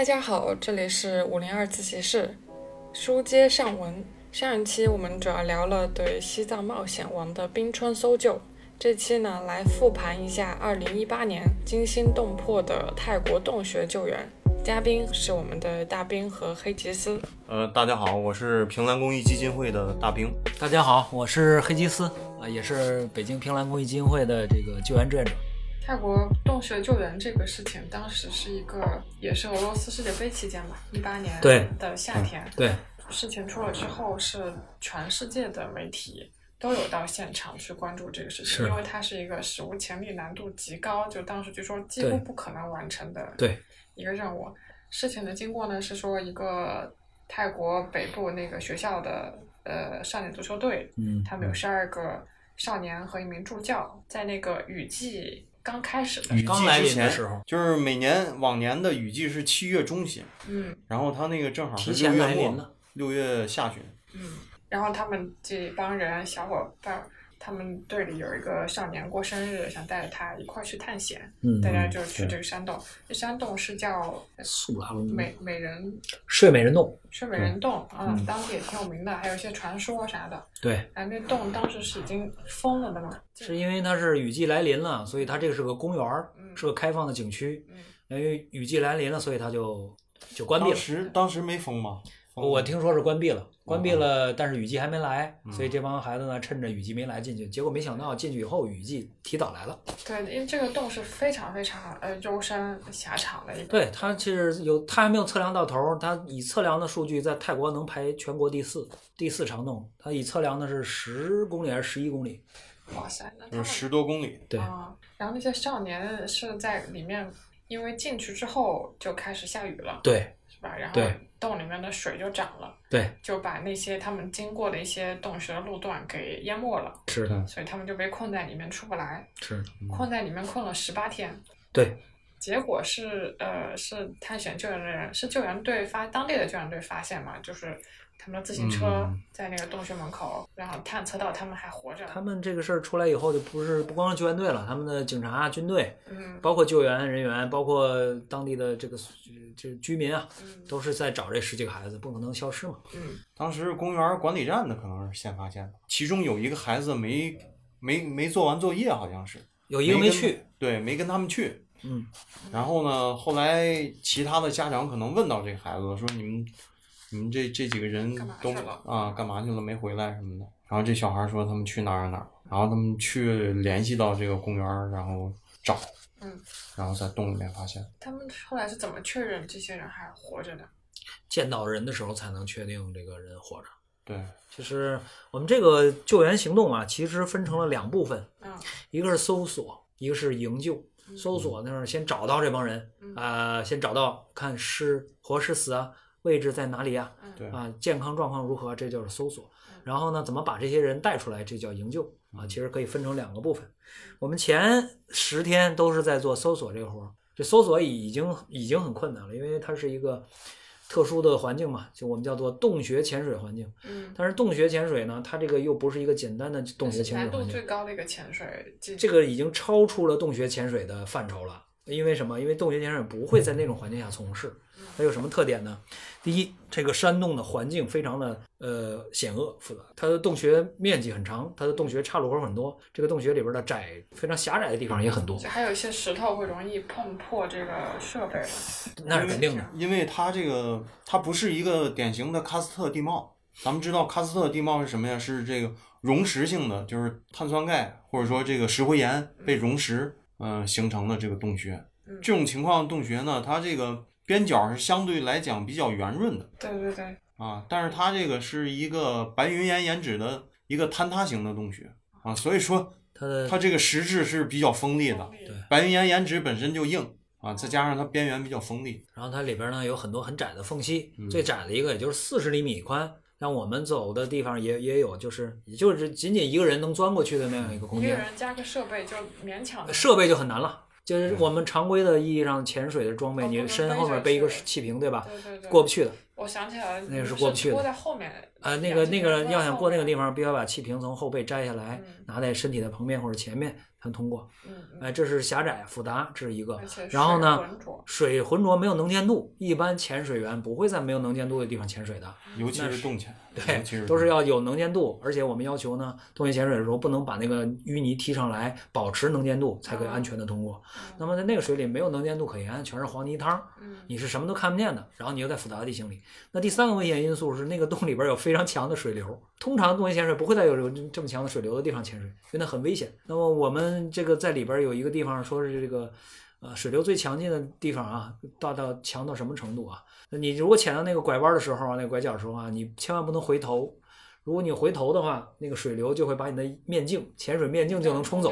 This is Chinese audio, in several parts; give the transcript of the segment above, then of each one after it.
大家好，这里是五零二自习室，书接上文。上一期我们主要聊了对西藏冒险王的冰川搜救，这期呢来复盘一下二零一八年惊心动魄的泰国洞穴救援。嘉宾是我们的大兵和黑吉斯。呃，大家好，我是平兰公益基金会的大兵。大家好，我是黑吉斯啊，也是北京平兰公益基金会的这个救援志愿者。泰国洞穴救援这个事情，当时是一个也是俄罗斯世界杯期间吧，一八年的夏天。对，事情出了之后，是全世界的媒体都有到现场去关注这个事情，因为它是一个史无前例、难度极高，就当时据说几乎不可能完成的对一个任务。事情的经过呢是说，一个泰国北部那个学校的呃少年足球队，嗯，他们有十二个少年和一名助教，在那个雨季刚开始的雨季之前的时候就是每年往年的雨季是七月中旬，嗯然后他那个正好是前六月末来临了，六月下旬。嗯，然后他们这帮人小伙伴，他们队里有一个少年过生日，想带着他一块儿去探险，嗯，大家就去这个山洞。这山洞是叫素拉美美人睡美人洞，睡美人洞啊，嗯当地也挺有名的，还有一些传说啥的。对，哎，那洞当时是已经封了的嘛？是因为它是雨季来临了，所以它这个是个公园是个开放的景区。嗯因为雨季来临了，所以它就就关闭了当。时当时没封吗？我听说是关闭了，关闭哦了，但是雨季还没来，嗯所以这帮孩子呢，趁着雨季没来进去，结果没想到进去以后雨季提早来了。对，因为这个洞是非常非常呃幽深狭长的一个。对，它其实有，它还没有测量到头儿，它以测量的数据在泰国能排全国第四，第四长洞，它以测量的是十公里还是十一公里？哇塞，那十多公里。对啊，然后那些少年是在里面，因为进去之后就开始下雨了，对是吧？然后对洞里面的水就涨了，对，就把那些他们经过的一些洞穴的路段给淹没了，是的，所以他们就被困在里面出不来，是，困在里面困了十八天。对，结果是呃是探险救援的人，是救援队发当地的救援队发现嘛，就是他们的自行车嗯在那个洞穴门口，然后探测到他们还活着。他们这个事儿出来以后，就不是不光是救援队了，他们的警察、军队，嗯包括救援人员，包括当地的这个这居民啊，嗯都是在找这十几个孩子，不可能消失嘛。嗯当时公园管理站的可能是先发现的，其中有一个孩子没没没做完作业，好像是有一个没去，对，没跟他们去。嗯，然后呢，后来其他的家长可能问到这个孩子，说你们你们这这几个人干嘛都去了啊干嘛去了没回来什么的。然后这小孩说他们去哪儿哪儿，然后他们去联系到这个公园儿，然后找，嗯，然后在洞里面发现。他们后来是怎么确认这些人还活着的？见到人的时候才能确定这个人活着。对，就是我们这个救援行动啊，其实分成了两部分，嗯一个是搜索，一个是营救。搜索那是先找到这帮人，嗯啊，先找到看是活是死啊，位置在哪里啊，嗯对啊，健康状况如何，这就是搜索嗯。然后呢，怎么把这些人带出来，这叫营救啊。其实可以分成两个部分。我们前十天都是在做搜索这个活儿，这搜索已已经已经很困难了，因为它是一个特殊的环境嘛，就我们叫做洞穴潜水环境。嗯，但是洞穴潜水呢，它这个又不是一个简单的洞穴潜水环境最，高的一个潜水这个已经超出了洞穴潜水的范畴了。因为什么？因为洞穴潜水不会在那种环境下从事。它有什么特点呢？第一，这个山洞的环境非常的呃险恶复杂，它的洞穴面积很长，它的洞穴岔路口很多，这个洞穴里边的窄非常狭窄的地方也很多，还有一些石头会容易碰破这个设备。那是肯定的。因为它这个它不是一个典型的喀斯特地貌。咱们知道喀斯特地貌是什么呀？是这个溶蚀性的，就是碳酸钙或者说这个石灰岩被溶蚀，嗯、形成的这个洞穴。嗯这种情况洞穴呢，它这个边角是相对来讲比较圆润的对对对，啊，但是它这个是一个白云岩岩质的一个坍塌型的洞穴啊，所以说它的它这个石质是比较锋利的。对白云岩岩质本身就硬啊，再加上它边缘比较锋利，然后它里边呢有很多很窄的缝隙，嗯最窄的一个也就是四十厘米宽，像我们走的地方也也有，就是也就是仅仅一个人能钻过去的那样一个空一个间，人加个设备就勉强设备就很难了。就是我们常规的意义上潜水的装备，你身后面背一个气瓶，对吧？对对对，过不去的。我想起来了，那个是过不去的拖在后面。呃，那个那个要想过那个地方，必须要把气瓶从后背摘下来，嗯拿在身体的旁边或者前面才能通过。哎，这是狭窄复杂，这是一个。然后呢水浑浊，没有能见度，一般潜水员不会在没有能见度的地方潜水的。尤其是洞潜，尤其对，是都是要有能见度，而且我们要求呢，洞穴潜水的时候不能把那个淤泥踢上来，保持能见度才可以安全的通过。那么在那个水里没有能见度可言，全是黄泥汤，嗯你是什么都看不见的。然后你又在复杂的地形里，那第三个危险因素是那个洞里边有非常强的水流。通常洞穴潜水不会在有这么强的水流的地方潜水，因为那很危险。那么我们这个在里边有一个地方说是这个。呃，水流最强劲的地方啊，大到强到什么程度啊？你如果潜到那个拐弯的时候啊，那个拐角的时候啊，你千万不能回头。如果你回头的话，那个水流就会把你的面镜、潜水面镜就能冲走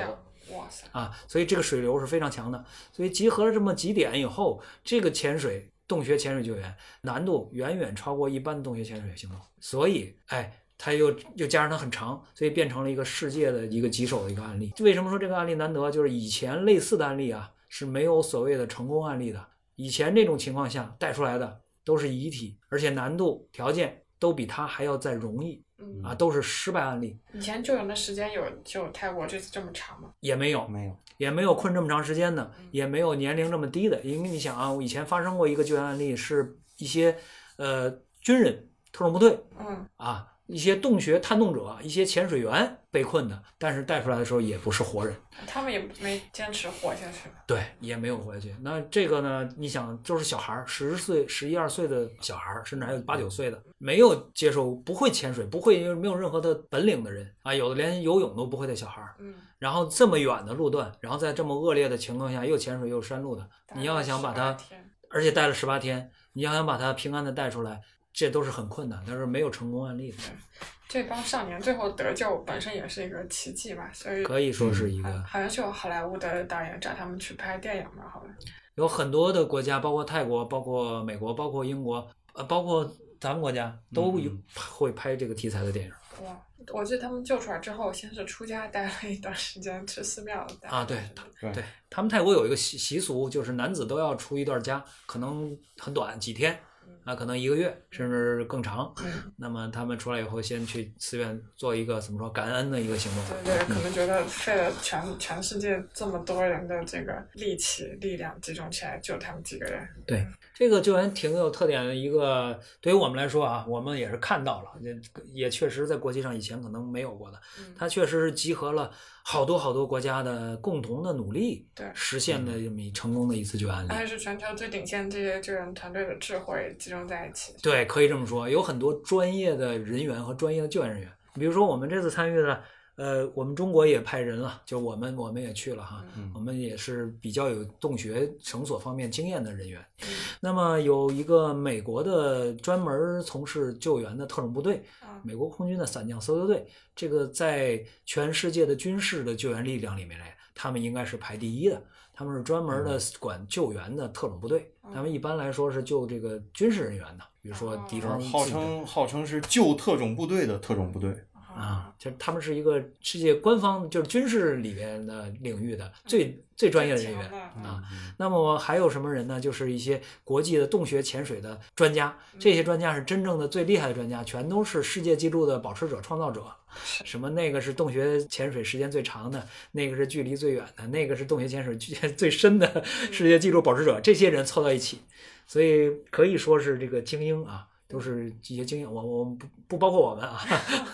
哇塞，啊。所以这个水流是非常强的。所以集合了这么几点以后，这个潜水洞穴潜水救援难度远远超过一般洞穴潜水行动。所以，哎。它又又加上它很长，所以变成了一个世界的一个棘手的一个案例。为什么说这个案例难得？就是以前类似的案例啊是没有所谓的成功案例的。以前这种情况下带出来的都是遗体，而且难度条件都比它还要再容易嗯啊，都是失败案例，以前救援的时间有就泰国这次这么长吗？也没有没有，也没有困这么长时间的，嗯也没有年龄这么低的。因为你想啊，我以前发生过一个救援案例，是一些呃军人、特种部队嗯啊，一些洞穴探洞者、一些潜水员被困的，但是带出来的时候也不是活人，他们也没坚持活下去。对，也没有活下去。那这个呢，你想，就是小孩儿，十岁、十一二岁的小孩儿，甚至还有八九岁的，没有接受、不会潜水、不会没有任何的本领的人啊，有的连游泳都不会的小孩儿，嗯，然后这么远的路段，然后在这么恶劣的情况下又潜水又山路的，你要想把他待了18天而且待了十八天，你要想把他平安的带出来，这都是很困难，但是没有成功案例的，这帮少年最后得救本身也是一个奇迹吧，所以可以说是一好个好像是有好莱坞的导演找他们去拍电影嘛，好像。有很多的国家，包括泰国、包括美国、包括英国，呃，包括咱们国家都有嗯会拍这个题材的电影哇，我记得他们救出来之后，先是出家待了一段时间，去寺庙待啊。对，对对他们泰国有一个习习俗，就是男子都要出一段家，可能很短，几天。啊，可能一个月甚至更长。嗯，那么他们出来以后，先去寺院做一个怎么说感恩的一个行动。对对，可能觉得费了全全世界这么多人的这个力气力量集中起来救他们几个人。对，这个救援挺有特点的一个，对于我们来说啊，我们也是看到了，也也确实在国际上以前可能没有过的，嗯，它确实是集合了好多好多国家的共同的努力，对实现的这么一成功的一次救援案例。而且是全球最顶尖这些救援团队的智慧集中在一起。对，可以这么说，有很多专业的人员和专业的救援人员。比如说我们这次参与的，呃，我们中国也派人了，就我们我们也去了哈，嗯我们也是比较有洞穴绳索方面经验的人员。嗯那么有一个美国的专门从事救援的特种部队，啊，美国空军的伞降搜救队，这个在全世界的军事的救援力量里面来，他们应该是排第一的。他们是专门的管救援的特种部队，他们一般来说是救这个军事人员的，比如说敌方号称号称是救特种部队的特种部队，啊，就是他们是一个世界官方就是军事里面的领域的最最专业的人员啊。那么还有什么人呢？就是一些国际的洞穴潜水的专家，这些专家是真正的最厉害的专家，全都是世界纪录的保持者、创造者。什么那个是洞穴潜水时间最长的，那个是距离最远的，那个是洞穴潜水距最深的世界纪录保持者，这些人凑到一起，所以可以说是这个精英啊，都是一些经验。我我们不不包括我们啊。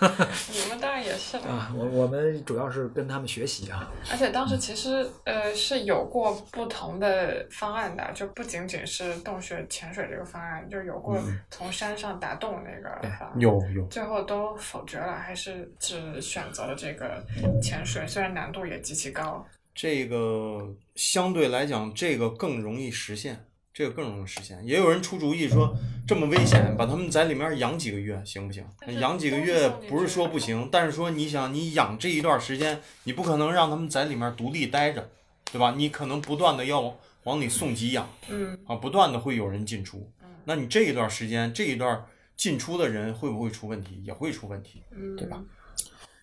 你们当然也是的。啊，我我们主要是跟他们学习啊。而且当时其实呃是有过不同的方案的，就不仅仅是洞穴潜水这个方案，就有过从山上打洞那个方案。有有，最后都否决了，还是只选择了这个潜水，虽然难度也极其高。这个相对来讲，这个更容易实现，这个更容易实现。也有人出主意说，这么危险，把他们在里面养几个月行不行？养几个月不是说不行，但是说你想，你养这一段时间，你不可能让他们在里面独立待着，对吧？你可能不断的要往里送给养嗯啊，不断的会有人进出嗯。那你这一段时间，这一段进出的人会不会出问题？也会出问题。嗯，对吧？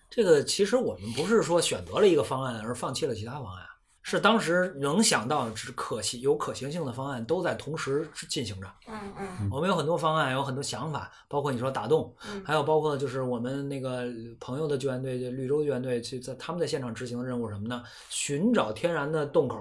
这个其实我们不是说选择了一个方案而放弃了其他方案，是当时能想到只可行有可行性的方案都在同时进行着。嗯嗯我们有很多方案，有很多想法，包括你说打洞，嗯还有包括就是我们那个朋友的救援队，就绿洲救援队，去在他们在现场执行的任务是什么呢？寻找天然的洞口，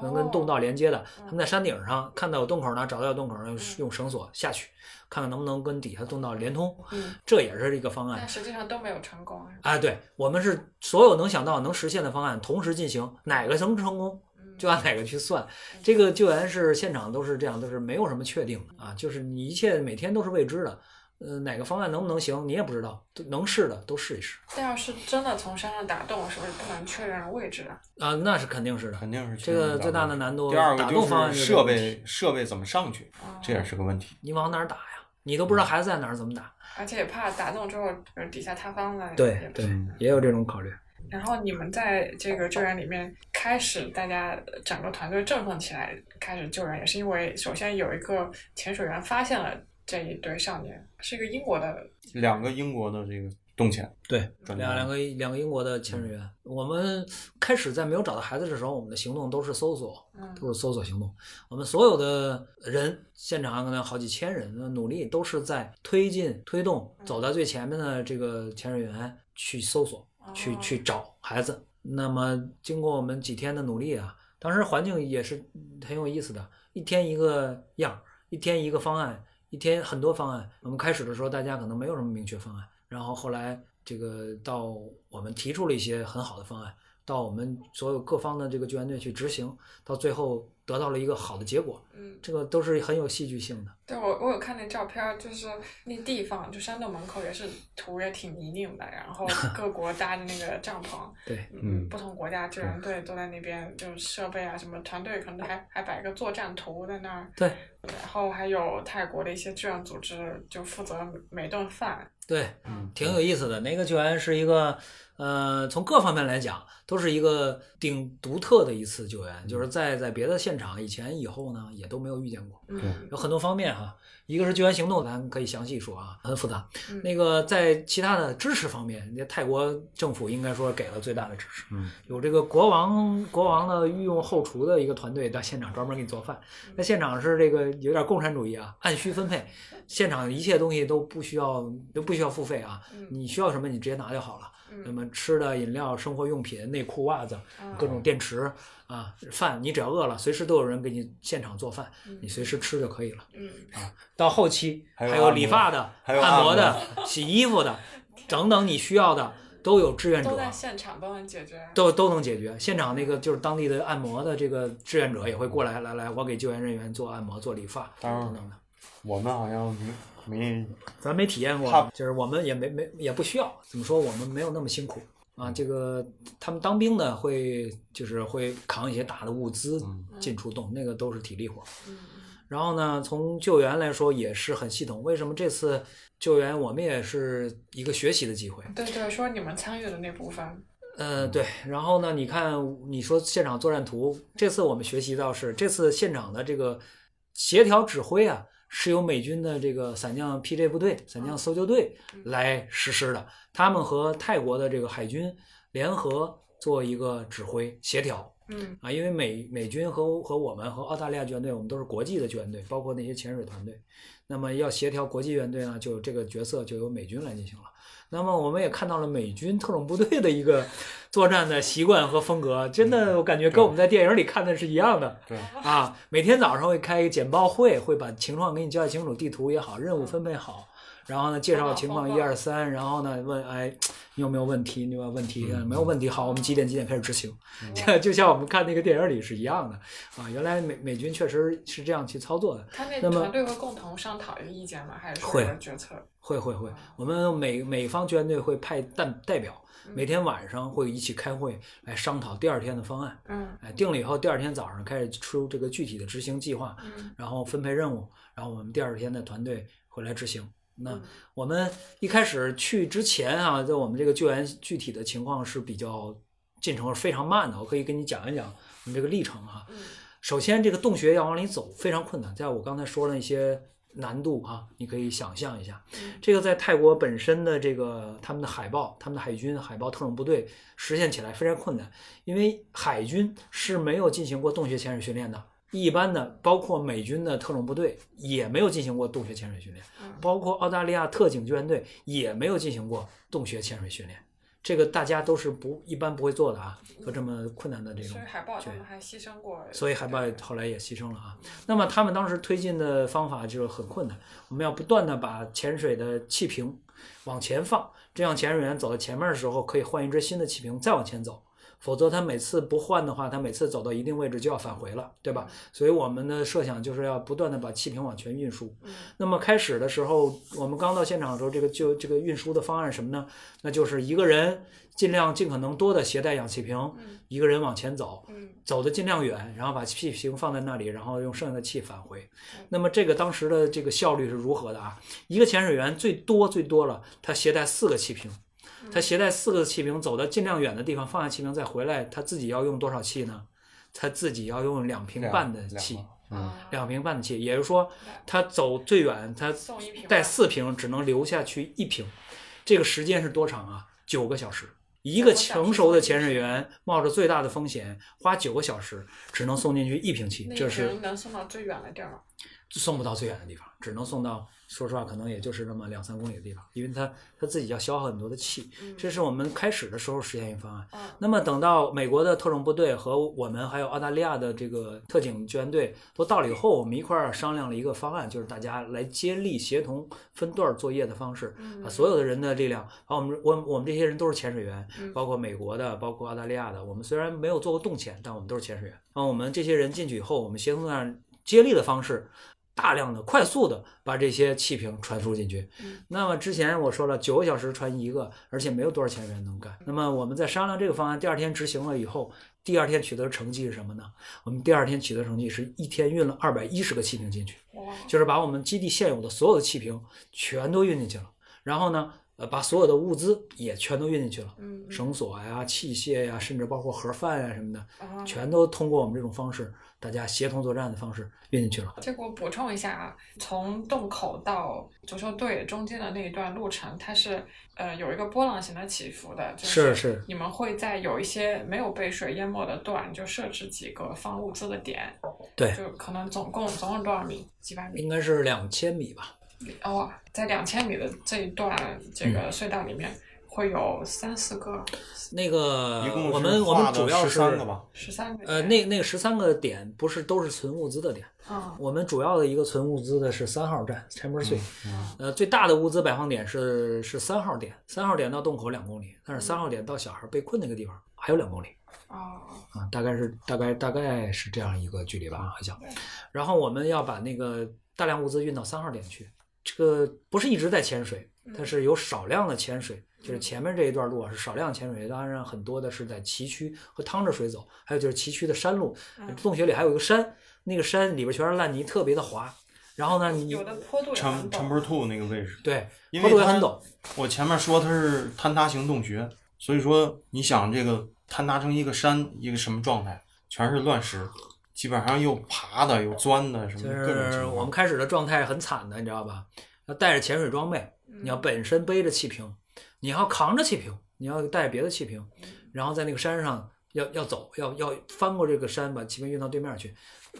能跟洞道连接的。他们在山顶上看到有洞口呢，找到有洞口，用用绳索下去，看看能不能跟底下通道连通。嗯，这也是一个方案但。实际上都没有成功。啊，对，我们是所有能想到能实现的方案同时进行，哪个能成功嗯就按哪个去算。这个救援是现场都是这样，都是没有什么确定的啊，就是你一切每天都是未知的。呃，哪个方案能不能行，你也不知道，能试的都试一试但要是真的从山上打洞，是不是不能确认位置啊？啊，那是肯定是的。肯定是这个最大的难度，第二个打洞方案就就是设，备设备怎么上去，哦这也是个问题。你往哪儿打呀？你都不知道孩子在哪儿，怎么打？而且也怕打中之后，就是底下塌方了。对对，也有这种考虑。然后你们在这个救援里面开始，大家整个团队振奋起来，开始救援，也是因为首先有一个潜水员发现了这一对少年，是一个英国的，两个英国的这个洞潜对，两两个两个英国的潜水员，我们开始在没有找到孩子的时候，我们的行动都是搜索，嗯都是搜索行动。我们所有的人，现场可能好几千人的努力，都是在推进、推动走在最前面的这个潜水员去搜索、去哦去找孩子。那么经过我们几天的努力啊，当时环境也是很有意思的，一天一个样儿，一天一个方案，一天很多方案。我们开始的时候，大家可能没有什么明确方案，然后后来这个到我们提出了一些很好的方案，到我们所有各方的这个救援队去执行，到最后得到了一个好的结果。嗯，这个都是很有戏剧性的。对我我有看那照片儿，就是那地方，就山洞门口也是土也挺泥泞的，然后 各国搭的那个帐篷，对，嗯不同国家救援队都在那边，就是设备啊什么，团队可能还还摆个作战图在那儿，对，然后还有泰国的一些志愿组织就负责每顿饭，对，嗯，挺有意思的。那个救援是一个，呃，从各方面来讲，都是一个挺独特的一次救援，就是在在别的现场以前以后呢，也都没有遇见过。嗯有很多方面哈，一个是救援行动，咱可以详细说啊，很复杂。嗯那个在其他的支持方面，那泰国政府应该说给了最大的支持。嗯，有这个国王国王的御用后厨的一个团队到现场专门给你做饭。那现场是这个有点共产主义啊，按需分配，现场一切东西都不需要都不需要付费啊，嗯你需要什么你直接拿就好了。那嗯么吃的、饮料、生活用品、内裤、袜子、啊各种电池啊，饭你只要饿了，随时都有人给你现场做饭，你随时吃就可以了。嗯到后期还有理发的、还有按摩的、洗衣服的 等等，你需要的都有志愿者都，在现场都能解决，都都能解决。现场那个就是当地的按摩的这个志愿者也会过来，来来，我给救援人员做按摩、做理发当然等等的。我们好像没没咱没体验过，就是我们也没没也不需要。怎么说？我们没有那么辛苦啊。这个他们当兵的会就是会扛一些大的物资嗯进出洞，那个都是体力活。嗯然后呢，从救援来说也是很系统。为什么这次救援我们也是一个学习的机会？对对，说你们参与的那部分，呃，对。然后呢，你看你说现场作战图，这次我们学习到是这次现场的这个协调指挥啊，是由美军的这个伞降 PJ 部队、伞降搜救队来实施的。他们和泰国的这个海军联合做一个指挥协调。嗯啊，因为美美军和和我们和澳大利亚救援队，我们都是国际的救援队，包括那些潜水团队。那么要协调国际救援队呢，就这个角色就由美军来进行了。那么我们也看到了美军特种部队的一个作战的习惯和风格，真的我感觉跟我们在电影里看的是一样的。对啊，每天早上会开一个简报会，会把情况给你交代清楚，地图也好，任务分配好，然后呢介绍情况一二三，然后呢问哎你有没有问题？你有没有问题？嗯没有问题，好，我们几点几点开始执行。这 就像我们看那个电影里是一样的啊，原来美美军确实是这样去操作的。他那团队会共同商讨一个意见吗？还是说会决策？会会会，我们美美方救援队会派代代表，每天晚上会一起开会来商讨第二天的方案。嗯哎，定了以后，第二天早上开始出这个具体的执行计划，嗯然后分配任务，然后我们第二天的团队会来执行。那嗯我们一开始去之前啊，在我们这个救援具体的情况是比较进程是非常慢的，我可以跟你讲一讲我们这个历程啊。嗯首先，这个洞穴要往里走非常困难，在我刚才说了一些难度啊，你可以想象一下。嗯这个在泰国本身的这个他们的海豹、他们的海军、海豹特种部队实现起来非常困难，因为海军是没有进行过洞穴潜水训练的。一般的，包括美军的特种部队也没有进行过洞穴潜水训练，嗯包括澳大利亚特警救援队也没有进行过洞穴潜水训练。这个大家都是不一般不会做的啊，做这么困难的这种所以海豹他们还牺牲过，所以海豹后来也牺牲了啊。那么他们当时推进的方法就是很困难，我们要不断的把潜水的气瓶往前放，这样潜水员走到前面的时候可以换一只新的气瓶再往前走。否则他每次不换的话，他每次走到一定位置就要返回了，对吧？所以我们的设想就是要不断的把气瓶往前运输。嗯那么开始的时候，我们刚到现场的时候，这个就这个运输的方案是什么呢？那就是一个人尽量尽可能多的携带氧气瓶，嗯一个人往前走，嗯走的尽量远，然后把气瓶放在那里，然后用剩下的气返回嗯。那么这个当时的这个效率是如何的啊？一个潜水员最多最多了，他携带四个气瓶，他携带四个气瓶走到尽量远的地方，放下气瓶再回来，他自己要用多少气呢？他自己要用两瓶半的气，嗯，啊两瓶半的气，也就是说，他走最远，他带四瓶，只能留下去一瓶，这个时间是多长啊？九个小时。一个成熟的潜水员冒着最大的风险，花九个小时，只能送进去一瓶气，这是瓶能送到最远的地儿吗？送不到最远的地方，只能送到，说实话，可能也就是那么两三公里的地方，因为他他自己要消耗很多的气。嗯这是我们开始的时候实现一个方案。啊那么等到美国的特种部队和我们还有澳大利亚的这个特警救援队都到了以后，我们一块儿商量了一个方案，就是大家来接力协同分段儿作业的方式，嗯把所有的人的力量，把我们我我们这些人都是潜水员，嗯包括美国的，包括澳大利亚的。我们虽然没有做过洞潜，但我们都是潜水员。那我们这些人进去以后，我们协同这样接力的方式。大量的、快速的把这些气瓶传输进去。嗯那么之前我说了，九个小时传一个，而且没有多少钱人能干。那么我们在商量这个方案，第二天执行了以后，第二天取得的成绩是什么呢？我们第二天取得成绩是一天运了二百一十个气瓶进去，就是把我们基地现有的所有的气瓶全都运进去了。然后呢，呃，把所有的物资也全都运进去了，绳索呀、器械呀，甚至包括盒饭呀什么的，啊全都通过我们这种方式，大家协同作战的方式运进去了。这个我补充一下啊，从洞口到足球队中间的那一段路程，它是呃有一个波浪形的起伏的，就是是你们会在有一些没有被水淹没的段，就设置几个放物资的点，对就可能总共总共多少米？几百米？应该是两千米吧。哦，在两千米的这一段这嗯个隧道里面，会有三四个、那个我们我们主要十是三个吧，十三个。呃，那那个十三个点不是都是存物资的点，啊我们主要的一个存物资的是三号站 Chamber Three，、嗯呃，最大的物资摆放点是是三号点，三号点到洞口两公里，但是三号点到小孩被困那个地方还有两公里啊啊，大概是大概大概是这样一个距离吧，好像。然后我们要把那个大量物资运到三号点去，这个不是一直在潜水，它是有少量的潜水，就是前面这一段路啊是少量潜水，当然很多的是在崎岖和趟着水走，还有就是崎岖的山路，嗯洞穴里还有一个山，那个山里边全是烂泥，特别的滑。然后呢，你有的坡度也成很陡 Chamber Two 那个位置，对，因为它坡度也很陡，我前面说它是坍塌型洞穴，所以说你想这个坍塌成一个山，一个什么状态？全是乱石，基本上又爬的，又钻的，什么就是各种情况。我们开始的状态很惨的，你知道吧？要带着潜水装备，你要本身背着气瓶，你要扛着气瓶，你要带别的气瓶，然后在那个山上要要走，要要翻过这个山，把气瓶运到对面去。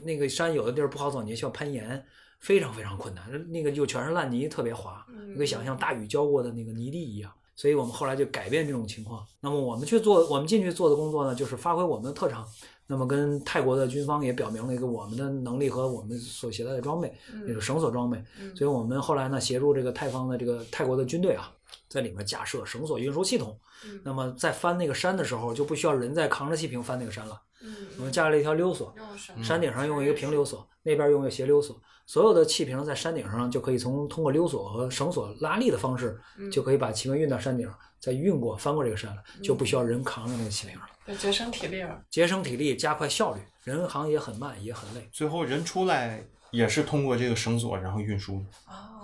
那个山有的地儿不好走，你需要攀岩，非常非常困难。那个就全是烂泥，特别滑，你可以想象大雨浇过的那个泥地一样。所以我们后来就改变这种情况。那么我们去做，我们进去做的工作呢，就是发挥我们的特长。那么跟泰国的军方也表明了一个我们的能力和我们所携带的装备，那个绳索装备。嗯所以我们后来呢，协助这个泰方的这个泰国的军队啊，在里面架设绳索运输系统。嗯那么在翻那个山的时候，就不需要人再扛着气瓶翻那个山了。嗯我们架了一条溜索，山顶上用一个平溜索，那边用一个斜溜索，所有的气瓶在山顶上就可以从通过溜索和绳索拉力的方式，嗯就可以把气瓶运到山顶，再运过翻过这个山了，就不需要人扛着那个气瓶了，节省体力了。节省体力，加快效率，人行也很慢，也很累。最后人出来也是通过这个绳索然后运输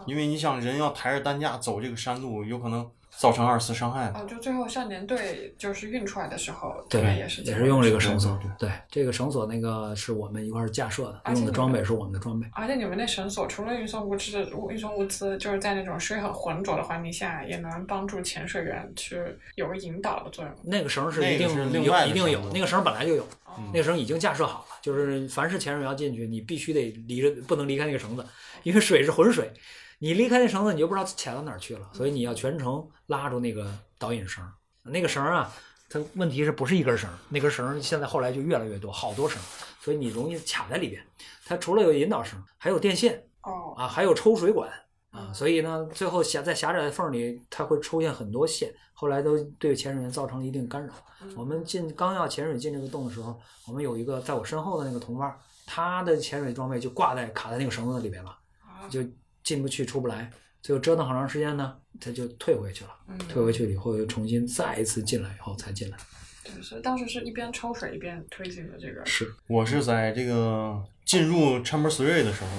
因为你想人要抬着担架走这个山路，有可能造成二次伤害的。哦，就最后少年队就是运出来的时候，对，也是也是用这个绳索对。对，这个绳索那个是我们一块儿架设的，用的装备是我们的装备。而且你们那绳索除了运送物资、运送物资，就是在那种水很浑浊的环境下，也能帮助潜水员去有个引导的作用。那个绳是一定是另有外一定有那个绳本来就有，哦那个绳已经架设好了，就是凡是潜水员要进去，你必须得离着，不能离开那个绳子，因为水是浑水，你离开那绳子，你就不知道卡到哪儿去了，所以你要全程拉住那个导引绳。那个绳啊，它问题是不是一根绳？那根绳现在后来就越来越多，好多绳，所以你容易卡在里边。它除了有引导绳，还有电线哦，啊，还有抽水管啊，所以呢，最后狭在狭窄的缝里，它会出现很多线，后来都对潜水员造成了一定干扰。我们进刚要潜水进这个洞的时候，我们有一个在我身后的那个同伴，他的潜水装备就挂在卡在那个绳子里边了，啊就进不去出不来，最后折腾好长时间呢，他就退回去了。嗯，退回去了以后，又重新再一次进来以后才进来。就是当时是一边抽水一边推进的这个。是，我是在这个进入 Chamber Three 的时候，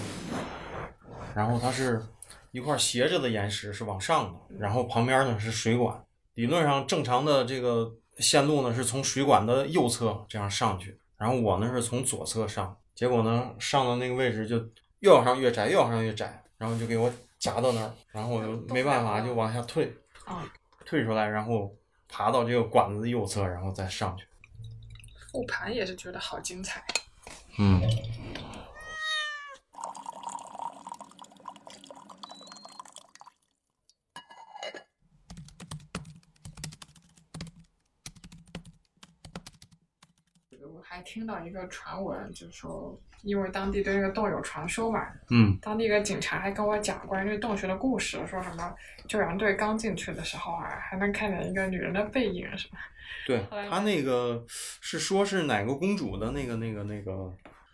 然后它是一块斜着的岩石是往上的，然后旁边呢是水管。理论上正常的这个线路呢是从水管的右侧这样上去，然后我呢是从左侧上，结果呢上到那个位置就越往上越窄，越往上越窄，然后就给我夹到那儿，然后我就没办法就往下退，啊，退出来，然后爬到这个管子的右侧，然后再上去。复盘也是觉得好精彩。嗯。我还听到一个传闻，就是说，因为当地对那个洞有传说嘛，嗯当地一个警察还跟我讲关于这个洞穴的故事，说什么救援队刚进去的时候啊，还能看见一个女人的背影什么。对他那个是说是哪个公主的那个那个那个，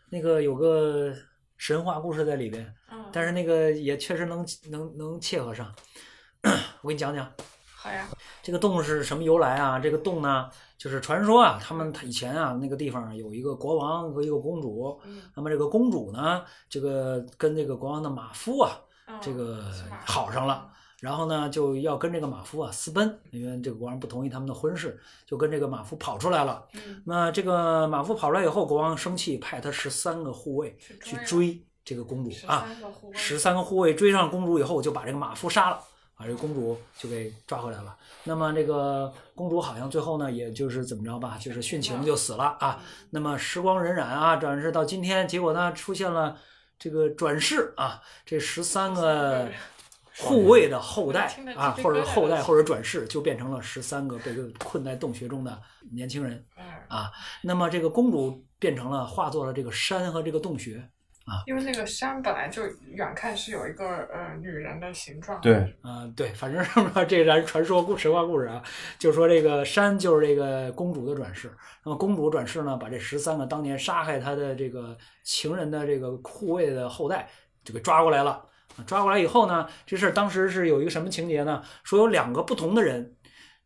那个有个神话故事在里边，嗯，但是那个也确实能能能切合上。我给你讲讲，好呀，这个洞是什么由来啊？这个洞呢，就是传说啊，他们以前啊那个地方有一个国王和一个公主，嗯，那么这个公主呢，这个跟这个国王的马夫啊，嗯这个好上了。然后呢，就要跟这个马夫啊私奔，因为这个国王不同意他们的婚事，就跟这个马夫跑出来了。嗯，那这个马夫跑出来以后，国王生气，派他十三个护卫去去追追这个公主十啊。十三个护卫追上公主以后，就把这个马夫杀了，把这个公主就给抓回来了。那么这个公主好像最后呢，也就是怎么着吧，就是殉情就死了啊。那么时光荏苒啊，转世到今天，结果呢出现了这个转世啊，这十三个护卫的后代啊，或者皮疙瘩了后代或者转世，就变成了十三个被困在洞穴中的年轻人嗯，啊。那么这个公主变成了化作了这个山和这个洞穴。因为那个山本来就远看是有一个呃女人的形状，，对，嗯、对，反正是吧，这咱传说故神话故事啊，就说这个山就是这个公主的转世。那么公主转世呢，把这十三个当年杀害她的这个情人的这个护卫的后代就给抓过来了。啊抓过来以后呢，这事儿当时是有一个什么情节呢？说有两个不同的人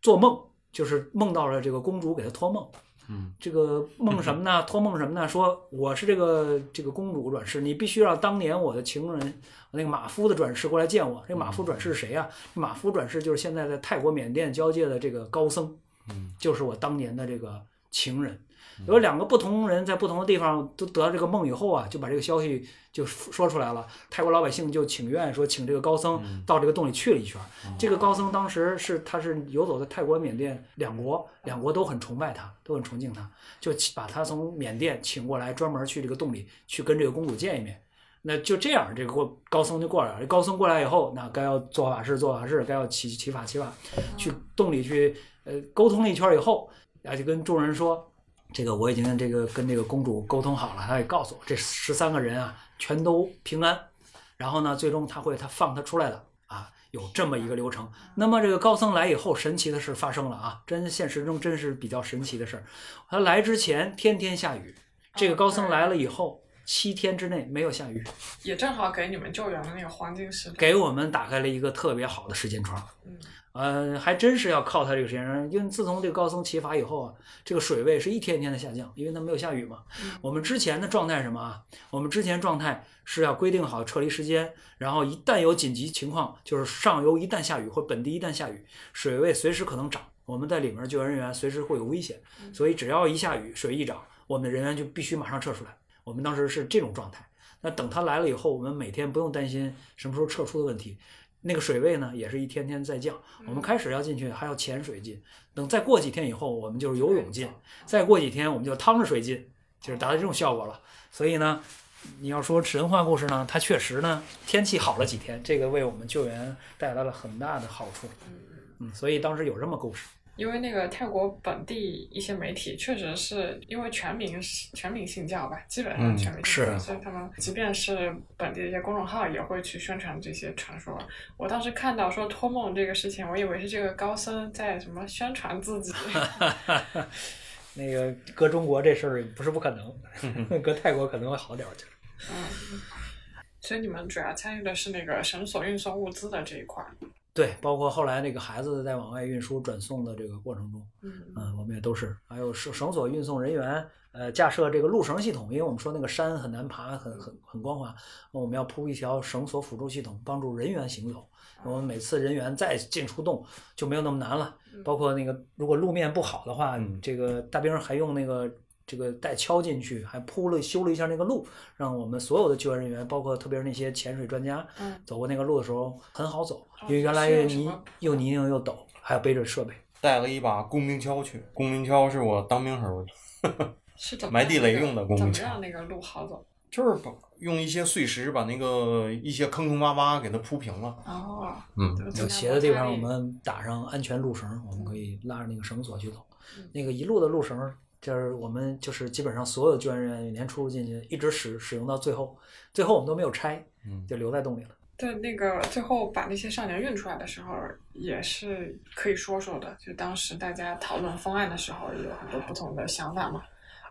做梦，就是梦到了这个公主给他托梦。嗯，这个梦什么呢？托梦什么呢？说我是这个这个公主转世，你必须让当年我的情人那个马夫的转世过来见我。这个马夫转世是谁呀、这马夫转世就是现在在泰国缅甸交界的这个高僧，嗯，就是我当年的这个情人。有两个不同人在不同的地方都得到这个梦以后啊，就把这个消息就说出来了。泰国老百姓就请愿说，请这个高僧到这个洞里去了一圈。这个高僧当时是他是游走在泰国、缅甸两国，两国都很崇拜他，都很崇敬他，就把他从缅甸请过来，专门去这个洞里去跟这个公主见一面。那就这样，这个过高僧就过来了。高僧过来以后，那该要做法事做法事，该要祈祈法祈法，去洞里去呃沟通了一圈以后，啊就跟众人说，这个我已经这个跟这个公主沟通好了，她也告诉我，这十三个人啊全都平安。然后呢，最终他会他放他出来的啊，有这么一个流程。那么这个高僧来以后，神奇的事发生了啊，真现实中真是比较神奇的事儿。他来之前天天下雨，这个高僧来了以后，七天之内没有下雨，也正好给你们救援的那个黄金时段。给我们打开了一个特别好的时间窗。嗯呃，还真是要靠它这个时间窗，因为自从这个高僧启法以后啊，这个水位是一天一天的下降，因为它没有下雨嘛。嗯我们之前的状态是什么啊？我们之前状态是要规定好撤离时间，然后一旦有紧急情况，就是上游一旦下雨或本地一旦下雨，水位随时可能涨，我们在里面救援人员随时会有危险，所以只要一下雨，水一涨，我们的人员就必须马上撤出来。我们当时是这种状态。那等它来了以后，我们每天不用担心什么时候撤出的问题。那个水位呢，也是一天天在降。我们开始要进去，还要潜水进。等再过几天以后，我们就是游泳进。再过几天，我们就趟着水进，就是达到这种效果了。所以呢，你要说神话故事呢，它确实呢，天气好了几天，这个为我们救援带来了很大的好处。嗯，所以当时有这么故事。因为那个泰国本地一些媒体确实是因为全民是全民信教吧，基本上嗯全民信教，是所以他们即便是本地的一些公众号也会去宣传这些传说。我当时看到说托梦这个事情，我以为是这个高僧在什么宣传自己。那个搁中国这事儿不是不可能，搁泰国可能会好点儿。嗯，所以你们主要参与的是那个绳索运送物资的这一块儿。对，包括后来那个孩子在往外运输转送的这个过程中，嗯嗯，我们也都是，还有绳绳索运送人员，呃，架设这个路绳系统，因为我们说那个山很难爬，很很很光滑，我们要铺一条绳索辅助系统，帮助人员行走。我们每次人员再进出洞就没有那么难了。包括那个如果路面不好的话，嗯这个大兵还用那个这个带锹进去，还铺了修了一下那个路，让我们所有的救援人员，包括特别是那些潜水专家，嗯，走过那个路的时候很好走，哦因为原来又泥又泥泞又陡，还要背着设备。带了一把工兵锹去，工兵锹是我当兵时候的，是怎么埋地雷用的工怎么具让那个路好走？就是把用一些碎石把那个一些坑坑洼洼给它铺平了。哦，嗯，有斜的地方，我们打上安全路绳，我们可以拉着那个绳索去走。那个一路的路绳，就是我们就是基本上所有的救援人员每年出入进去，一直使使用到最后，最后我们都没有拆，嗯就留在洞里了。对，那个最后把那些少年运出来的时候，也是可以说说的。就当时大家讨论方案的时候，也有很多不同的想法嘛。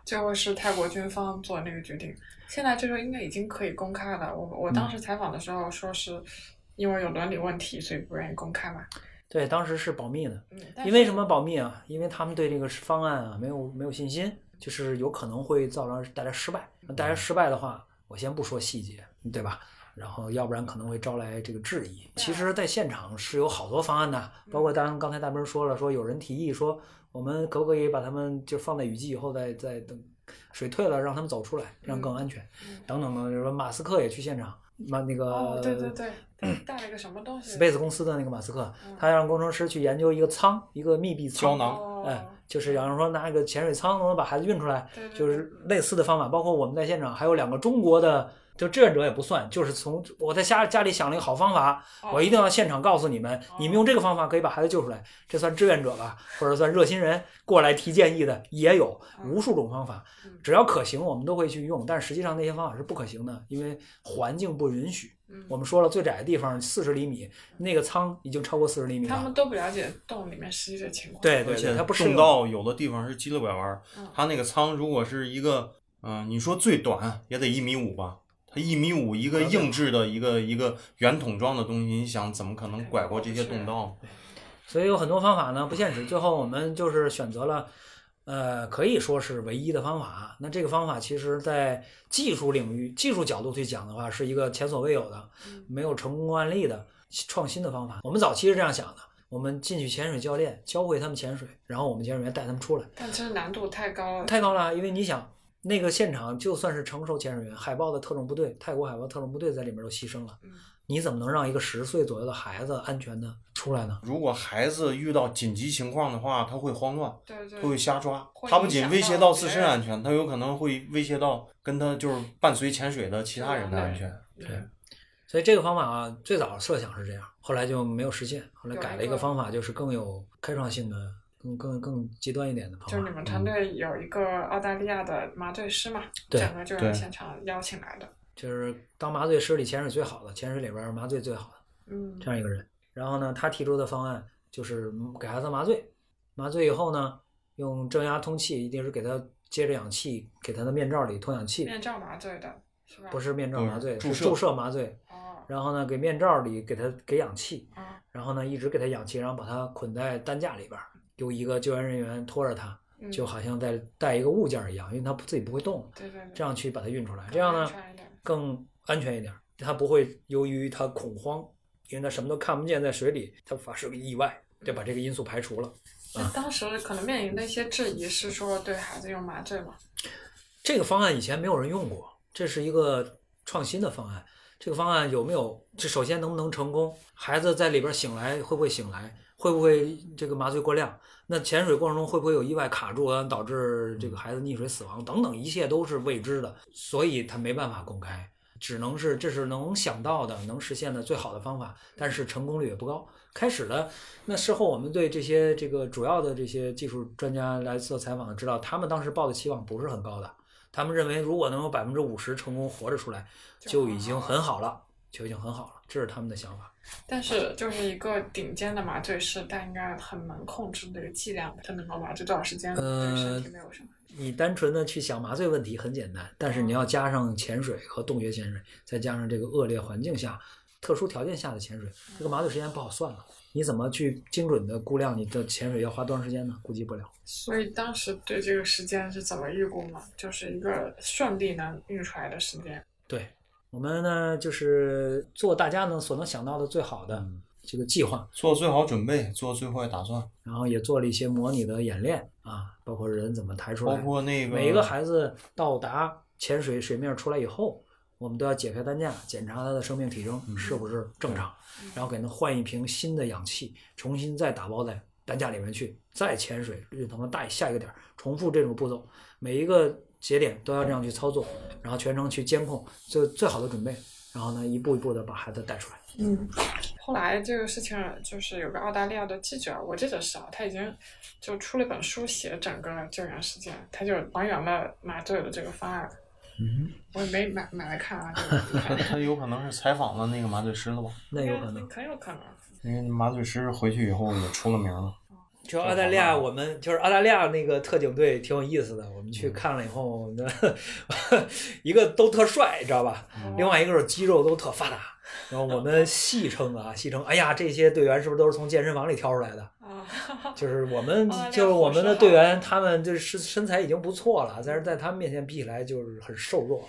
最后是泰国军方做那个决定，现在这个应该已经可以公开了。我我当时采访的时候说是因为有伦理问题，所以不愿意公开嘛。对，当时是保密的，嗯，因为什么保密啊？因为他们对这个方案啊没有没有信心，就是有可能会造成带来失败。那带来失败的话，我先不说细节，对吧？然后要不然可能会招来这个质疑。其实，在现场是有好多方案的，包括当刚才大兵说了，说有人提议说，我们可不可以把他们就放在雨季以后再再等水退了，让他们走出来，这样更安全，等等等。就是说马斯克也去现场，马那个、哦，对对对，带了一个什么东西 Space 公司的那个马斯克嗯，他让工程师去研究一个舱，一个密闭舱胶囊哦哎，就是假如说拿一个潜水舱能把孩子运出来，对对就是类似的方法。包括我们在现场还有两个中国的，就志愿者也不算，就是从我在家家里想了一个好方法，哦我一定要现场告诉你们，你们用这个方法可以把孩子救出来，这算志愿者吧，或者算热心人过来提建议的也有无数种方法嗯，只要可行我们都会去用，但实际上那些方法是不可行的，因为环境不允许。嗯我们说了，最窄的地方四十厘米，那个舱已经超过四十厘米了。他们都不了解洞里面实际的情况。对对而且它不是洞道有的地方是急了拐弯它那个舱如果是一个，嗯、你说最短也得一米五吧，它一米五一个硬质的一个一个圆筒状的东西，你想怎么可能拐过这些洞道？所以有很多方法呢不现实，最后我们就是选择了，呃，可以说是唯一的方法。那这个方法其实在技术领域、技术角度去讲的话，是一个前所未有的、没有成功案例的创新的方法。我们早期是这样想的：我们进去潜水教练教会他们潜水，然后我们潜水员带他们出来。但其实难度太高了。太高了，因为你想，那个现场就算是成熟潜水员，海豹的特种部队、泰国海豹特种部队在里面都牺牲了，嗯你怎么能让一个十岁左右的孩子安全的出来呢？如果孩子遇到紧急情况的话，他会慌乱，对对，他会瞎抓，他不仅威胁到自身安全，他有可能会威胁到跟他就是伴随潜水的其他人的安全。对所以这个方法啊，最早设想是这样，后来就没有实现，后来改了一个方法，就是更有开创性的、更更更极端一点的。就是你们团队有一个澳大利亚的麻醉师嘛，对整个就是对现场邀请来的。就是当麻醉师里潜水最好的，潜水里边麻醉最好的嗯这样一个人。然后呢，他提出的方案就是嗯给孩子麻醉，麻醉以后呢，用正压通气，一定是给他接着氧气，给他的面罩里通氧气。面罩麻醉的，是吧？不是面罩麻醉，是注射注射麻醉。哦，然后呢，给面罩里给他给氧气，啊，然后呢一直给他氧气，然后把他捆在担架里边儿，有一个救援人员拖着他，嗯就好像在带一个物件儿一样，因为他自己不会动，对对对，这样去把它运出来，这样呢更安全一点儿，他不会由于他恐慌，因为他什么都看不见，在水里他发生个意外，就把这个因素排除了。那当时可能面临的一些质疑是说对孩子用麻醉吗？这个方案以前没有人用过，这是一个创新的方案。这个方案有没有？这首先能不能成功？孩子在里边醒来会不会醒来？会不会这个麻醉过量？那潜水过程中会不会有意外卡住，导致这个孩子溺水死亡等等，一切都是未知的，所以他没办法公开，只能是这是能想到的、能实现的最好的方法，但是成功率也不高。开始的那事后，我们对这些这个主要的这些技术专家来做采访，知道他们当时抱的期望不是很高的。他们认为，如果能有百分之五十成功活着出来，就已经很好了，就已经很好了，这是他们的想法。但是就是一个顶尖的麻醉师，他应该很能控制这个剂量，他能够麻醉多少时间，对呃身体没有什么。你单纯的去想麻醉问题很简单，但是你要加上潜水和洞穴潜水，再加上这个恶劣环境下、特殊条件下的潜水，这个麻醉时间不好算了。你怎么去精准的估量你的潜水要花多长时间呢？估计不了。所以当时对这个时间是怎么预估呢？就是一个顺利能运出来的时间。对我们呢，就是做大家呢所能想到的最好的这个计划，做最好准备，做最坏打算，然后也做了一些模拟的演练啊，包括人怎么抬出来，包括那个每一个孩子到达潜水水面出来以后，我们都要解开担架，检查他的生命体征是不是正常，然后给他换一瓶新的氧气，重新再打包在担架里面去，再潜水运到他带下一个点儿，重复这种步骤，每一个节点都要这样去操作，然后全程去监控，做最好的准备，然后呢一步一步的把孩子带出来。嗯，后来这个事情就是有个澳大利亚的记者，我记得是啊，他已经就出了一本书，写整个救援事件，他就还原了麻醉的这个方案。嗯，我也没买买来看啊，他 他有可能是采访了那个麻醉师了吧？那有可能。很有可能。因为麻醉师回去以后也出了名了。就澳大利亚，我们就是澳大利亚那个特警队挺有意思的。我们去看了以后，那 一个都特帅，知道吧？另外一个是肌肉都特发达。然后我们戏称啊，戏称，哎呀，这些队员是不是都是从健身房里挑出来的？啊，就是我们就是我们的队员，他们就是身身材已经不错了，但是在他们面前比起来就是很瘦弱了。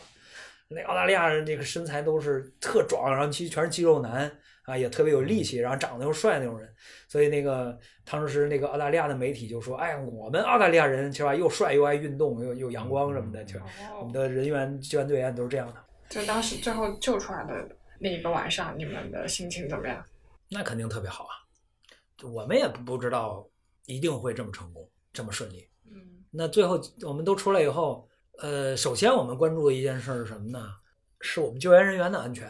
那澳大利亚人这个身材都是特壮，然后其实全是肌肉男啊，也特别有力气，然后长得又帅那种人。所以那个当时那个澳大利亚的媒体就说：“哎，我们澳大利亚人是吧，又帅又爱运动，又又阳光什么的，就我们哦，的人员救援队员都是这样的。就当时最后救出来的那一个晚上，你们的心情怎么样？那肯定特别好啊！我们也不知道一定会这么成功，这么顺利。嗯那最后我们都出来以后，呃，首先我们关注的一件事是什么呢？是我们救援人员的安全。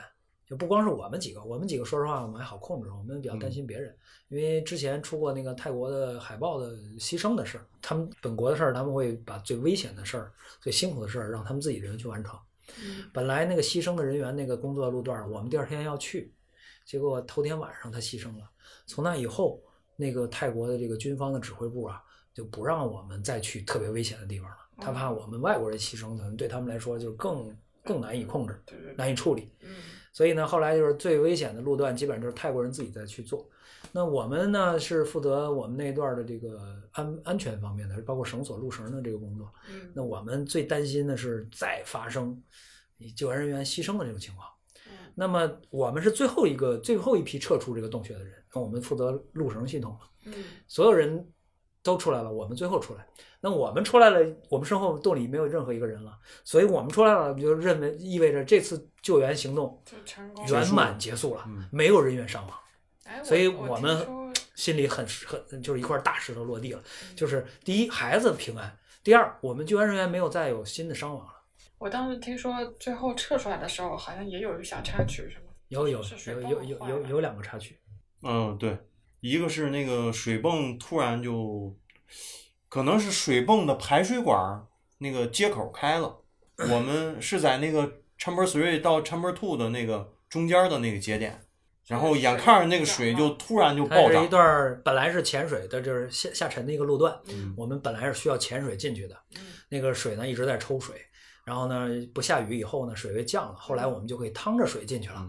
就不光是我们几个，我们几个说实话我们还好控制，我们比较担心别人，因为之前出过那个泰国的海豹的牺牲的事儿，他们本国的事儿他们会把最危险的事儿、最辛苦的事儿让他们自己人去完成。嗯本来那个牺牲的人员那个工作路段，我们第二天要去，结果头天晚上他牺牲了。从那以后，那个泰国的这个军方的指挥部啊，就不让我们再去特别危险的地方了。他怕我们外国人牺牲，可能对他们来说就更更难以控制、难以处理。嗯所以呢，后来就是最危险的路段，基本上就是泰国人自己在去做。那我们呢是负责我们那段的这个安安全方面的，包括绳索、路绳的这个工作。嗯那我们最担心的是再发生救援人员牺牲的这种情况。嗯那么我们是最后一个最后一批撤出这个洞穴的人，那我们负责路绳系统，嗯所有人都出来了，我们最后出来。那我们出来了，我们身后洞里没有任何一个人了，所以我们出来了，就认为意味着这次救援行动成功圆满结束了嗯，没有人员伤亡。哎，所以我我们心里很很就是一块大石头落地了，就是第一孩子平安，第二我们救援人员没有再有新的伤亡了。我当时听说最后撤出来的时候，好像也有一个小插曲，是吗？有有有有有有两个插曲，嗯，对，一个是那个水泵突然就，可能是水泵的排水管儿那个接口开了，我们 是在那个 chamber three 到 chamber two 的那个中间的那个节点，然后眼看着那个水就突然就它是一，段本来是潜水的，就是下下沉的一个路段，嗯我们本来是需要潜水进去的，那个水呢一直在抽水，然后呢，不下雨以后呢，水位降了，后来我们就可以趟着水进去了。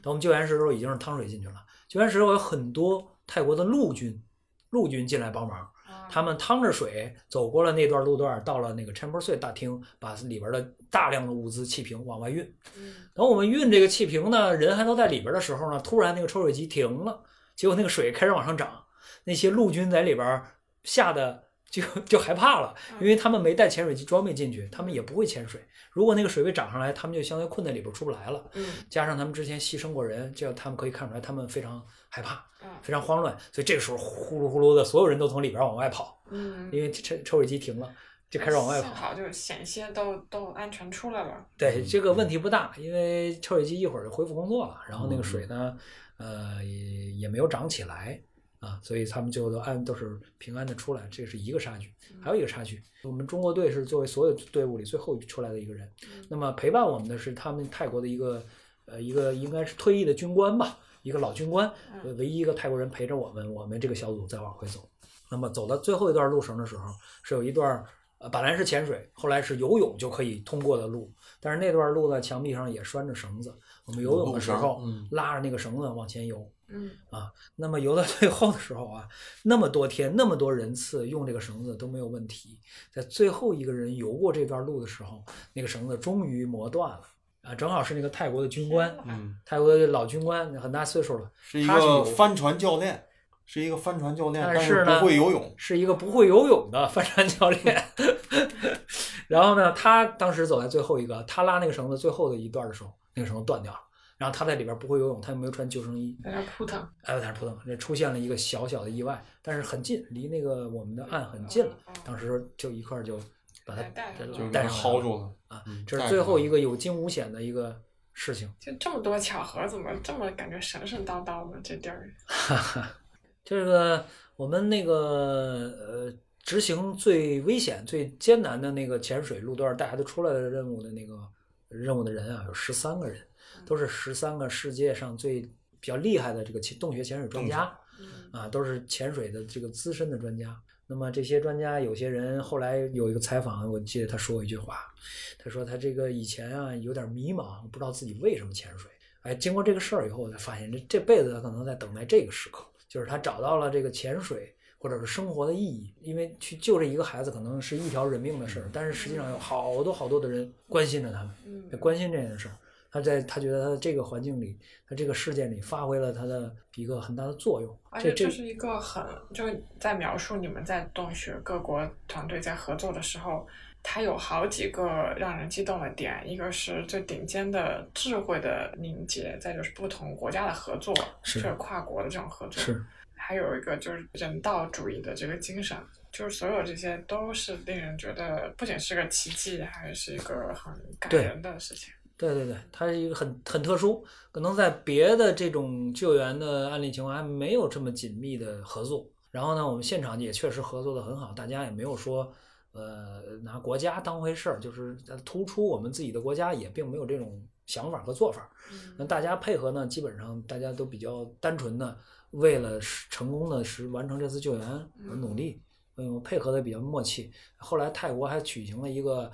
等我们救援时候，已经是趟水进去了。救援时候有很多泰国的陆军，陆军进来帮忙，啊他们趟着水走过了那段路段，到了那个 Chamber Three 大厅，把里边的大量的物资气瓶往外运。嗯等我们运这个气瓶呢，人还都在里边的时候呢，突然那个抽水机停了，结果那个水开始往上涨，那些陆军在里边吓得就就害怕了，因为他们没带潜水机装备进去，他们也不会潜水。如果那个水位涨上来，他们就相当于困在里边出不来了。嗯加上他们之前牺牲过人，这样他们可以看出来，他们非常害怕，嗯非常慌乱，所以这个时候呼噜呼噜的，所有人都从里边往外跑，嗯，因为抽抽水机停了，就开始往外跑。幸好就险些都都安全出来了。对，这个问题不大，因为抽水机一会儿就恢复工作了，然后那个嗯水呢，呃，也也没有涨起来啊，所以他们最后都安都是平安的出来，这是一个差距。还有一个差距，我们中国队是作为所有队伍里最后出来的一个人，那么陪伴我们的是他们泰国的一个呃一个应该是退役的军官吧，一个老军官，呃唯一一个泰国人陪着我们，我们这个小组再往回走。那么走到最后一段路程的时候，是有一段呃本来是潜水，后来是游泳就可以通过的路，但是那段路呢墙壁上也拴着绳子，我们游泳的时候嗯拉着那个绳子往前游。嗯啊那么游到最后的时候啊，那么多天，那么多人次用这个绳子都没有问题，在最后一个人游过这段路的时候，那个绳子终于磨断了啊，正好是那个泰国的军官，嗯，泰国的老军官，很大岁数了，是一他是有个帆船教练，是一个帆船教练，但但是呢不会游泳。是一个不会游泳的帆船教练。然后呢，他当时走在最后一个，他拉那个绳子最后的一段的时候，那个绳子断掉了。然后他在里边不会游泳，他又没有穿救生衣，在那扑腾。哎，在那扑腾，这出现了一个小小的意外，但是很近，离那个我们的岸很近了。当时就一块儿就把他带上来就带上薅住了啊嗯，这是最后一个有惊无险的一个事情。就这么多巧合，怎么这么感觉神神叨叨的这地儿？这个我们那个呃执行最危险、最艰难的那个潜水路段，大家都出来的任务的那个任务的人啊，有十三个人，都是十三个世界上最比较厉害的这个潜洞穴潜水专家嗯啊，都是潜水的这个资深的专家。那么这些专家，有些人后来有一个采访，我记得他说过一句话，他说他这个以前啊有点迷茫，不知道自己为什么潜水。哎，经过这个事儿以后，我才发现这这辈子他可能在等待这个时刻，就是他找到了这个潜水或者是生活的意义。因为去救这一个孩子可能是一条人命的事儿，但是实际上有好多好多的人关心着他们，关心这件事儿。他在他觉得他的这个环境里，他这个事件里发挥了他的一个很大的作用。而且这是一个很，就是在描述你们在洞穴各国团队在合作的时候，它有好几个让人激动的点，一个是最顶尖的智慧的凝结，再就是不同国家的合作，是就是跨国的这种合作，是还有一个就是人道主义的这个精神，就是所有这些都是令人觉得不仅是个奇迹，还是一个很感人的事情。对对对，它是一个很很特殊，可能在别的这种救援的案例情况还没有这么紧密的合作。然后呢，我们现场也确实合作的很好，大家也没有说，呃，拿国家当回事儿，就是突出我们自己的国家也并没有这种想法和做法。那大家配合呢，基本上大家都比较单纯的，为了使成功的是完成这次救援而努力，嗯，配合的比较默契。后来泰国还举行了一个，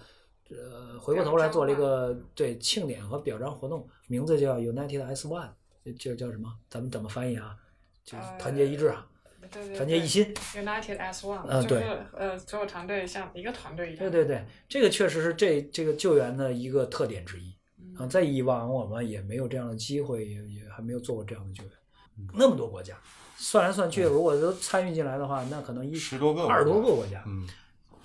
呃，回过头来做了一个对庆典和表彰活动，名字叫 United S One，就叫什么？咱们怎么翻译啊？就是团结一致啊，对对团结一心。United as one，、嗯对就是呃，所有团队像一个团队一样。对对对，这个确实是这这个救援的一个特点之一。啊，在以往我们也没有这样的机会，也也还没有做过这样的救援。那么多国家，算来算去，如果都参与进来的话，那可能一十多个二十多个国家，嗯，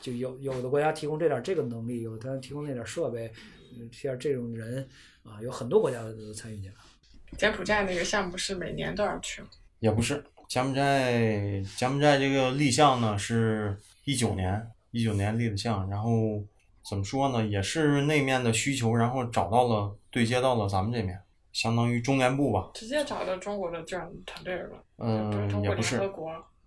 就有有的国家提供这点这个能力，有的提供那点设备，嗯，像这种人啊，有很多国家都参与进来。柬埔寨那个项目是每年都要去吗？也不是。柬埔寨柬埔寨这个立项呢是一九年一九年立的项，然后怎么说呢，也是那面的需求，然后找到了对接到了咱们这面，相当于中联部吧。直接找到中国的这样团队了？嗯也不是。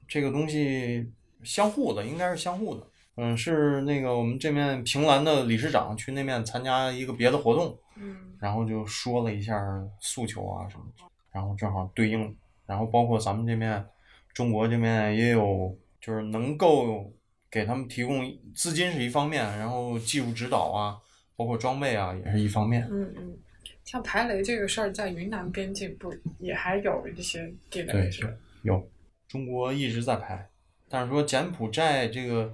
这个东西相互的，应该是相互的。嗯，是那个我们这面平兰的理事长去那面参加一个别的活动，嗯然后就说了一下诉求啊什么的，然后正好对应，然后包括咱们这面，中国这面也有，就是能够给他们提供资金是一方面，然后技术指导啊，包括装备啊，也是一方面。嗯嗯，像排雷这个事儿，在云南边境不也还有一些地雷对是吧？有，中国一直在排，但是说柬埔寨这个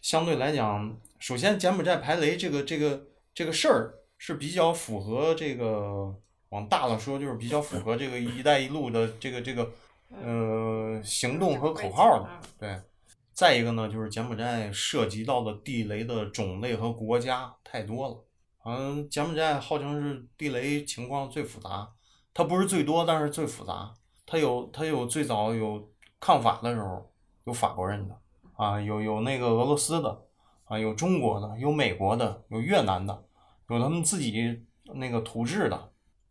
相对来讲，首先柬埔寨排雷这个这个这个事儿是比较符合这个往大了说，就是比较符合这个“一带一路”的这个这个呃行动和口号的。对，再一个呢，就是柬埔寨涉及到的地雷的种类和国家太多了。嗯，柬埔寨号称是地雷情况最复杂，它不是最多，但是最复杂。它有它有最早有抗法的时候，有法国人的啊，有有那个俄罗斯的啊，有中国的，有美国的，有越南的，有他们自己那个土制的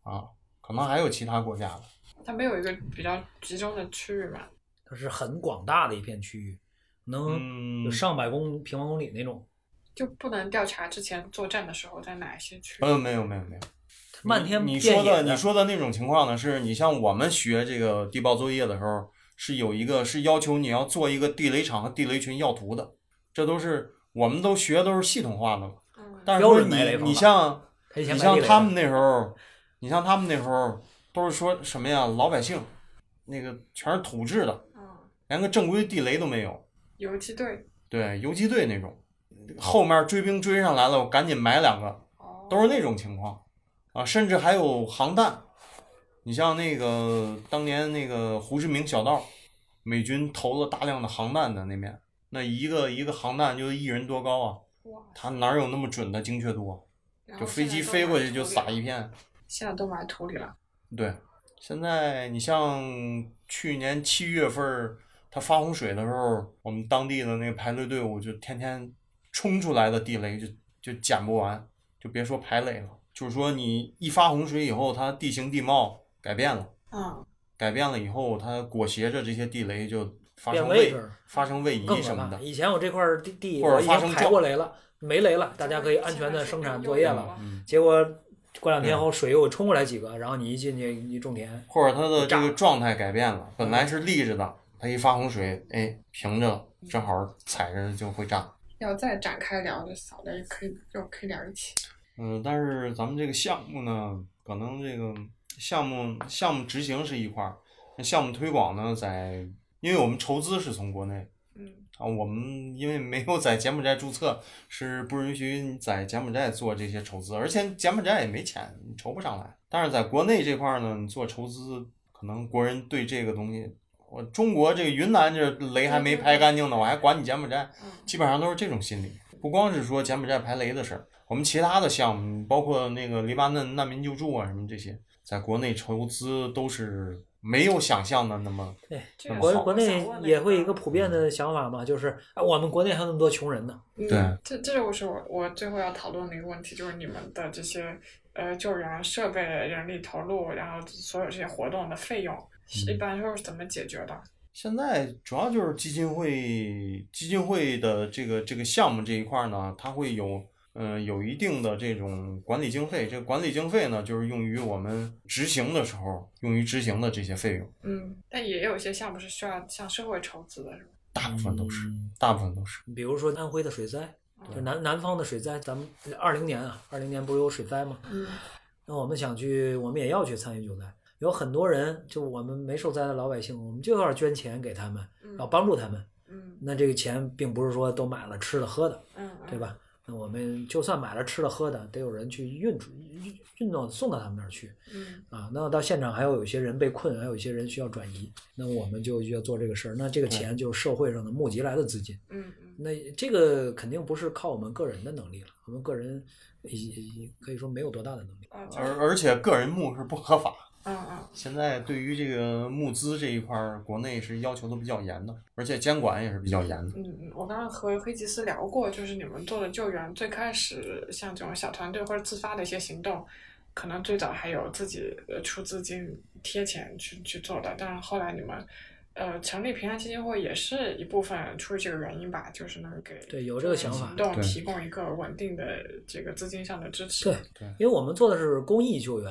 啊，可能还有其他国家的。它没有一个比较集中的区域吧？它是很广大的一片区域，能嗯有上百公平方公里那种。就不能调查之前作战的时候在哪一些区域？呃，没有没有没有。漫天你你说的你说的那种情况呢，是你像我们学这个地爆作业的时候，是有一个是要求你要做一个地雷场和地雷群要图的，这都是我们都学都是系统化的嘛。嗯，标但是说你你像你像他们那时候，你像他们那时候都是说什么呀？老百姓那个全是土制的，嗯，连个正规地雷都没有。游击队对，游击队那种，后面追兵追上来了，我赶紧埋两个，哦，都是那种情况啊，甚至还有航弹。你像那个当年那个胡志明小道，美军投了大量的航弹在那边，那一个一个航弹就一人多高啊？哇，他哪有那么准的精确度啊？就飞机飞过去就撒一片。现在都埋土里了。对，现在你像去年七月份儿它发洪水的时候，我们当地的那个排雷队伍就天天冲出来的地雷就就捡不完，就别说排雷了。就是说你一发洪水以后，它地形地貌改变了，嗯，改变了以后，它裹挟着这些地雷就发生位置发生位移什么的。以前我这块儿地地或者我已经排发生撞过雷了，没雷了，大家可以安全的生产作业了。嗯，结果过两天后水又冲过来几个，然后你一进去一种田，或者它的这个状态改变了，本来是立着的，它一发洪水，哎，平着了，正好踩着就会炸。要再展开聊的扫雷可以又可以聊一起。嗯，但是咱们这个项目呢，可能这个项目项目执行是一块儿，那项目推广呢，在因为我们筹资是从国内嗯啊，我们因为没有在柬埔寨注册，是不允许你在柬埔寨做这些筹资，而且柬埔寨也没钱，你筹不上来。但是在国内这块儿呢，你做筹资，可能国人对这个东西，我中国这个云南这雷还没拍干净呢，我还管你柬埔寨，嗯基本上都是这种心理。不光是说柬埔寨排雷的事儿，我们其他的项目，包括那个黎巴嫩难民救助啊什么这些，在国内筹资都是没有想象的那么对，这个国国内也会一个个普遍的想法嘛，就是啊我们国内还有那么多穷人呢。嗯对这这就是我我最后要讨论的一个问题，就是你们的这些呃救援设备、人力投入，然后所有这些活动的费用，一般都是怎么解决的？现在主要就是基金会基金会的这个这个项目这一块儿呢，它会有嗯、呃有一定的这种管理经费，这个管理经费呢就是用于我们执行的时候用于执行的这些费用，嗯，但也有一些项目是需要向社会筹资的，是吧？大部分都是，嗯大部分都是。比如说安徽的水灾，就南南方的水灾，咱们二零年啊，二零年不是有水灾吗？嗯那我们想去，我们也要去参与救灾。有很多人，就我们没受灾的老百姓，我们就要捐钱给他们，嗯要帮助他们。嗯那这个钱并不是说都买了吃的喝的，嗯，对吧？那我们就算买了吃的喝的，得有人去运出运运到送到他们那儿去嗯啊。那到现场还有有些人被困，还有一些人需要转移，那我们就要做这个事儿。那这个钱就是社会上的募集来的资金。嗯嗯那这个肯定不是靠我们个人的能力了，我们个人也也可以说没有多大的能力。啊，而而且个人募是不合法。现在对于这个募资这一块儿，国内是要求的比较严的，而且监管也是比较严的。嗯嗯，我刚刚和黑吉斯聊过，就是你们做的救援，最开始像这种小团队或者自发的一些行动，可能最早还有自己呃出资金贴钱去去做的，但是后来你们。呃，成立平安基金会也是一部分出于这个原因吧，就是能给对有这个想法行动提供一个稳定的这个资金上的支持。对对因为我们做的是公益救援，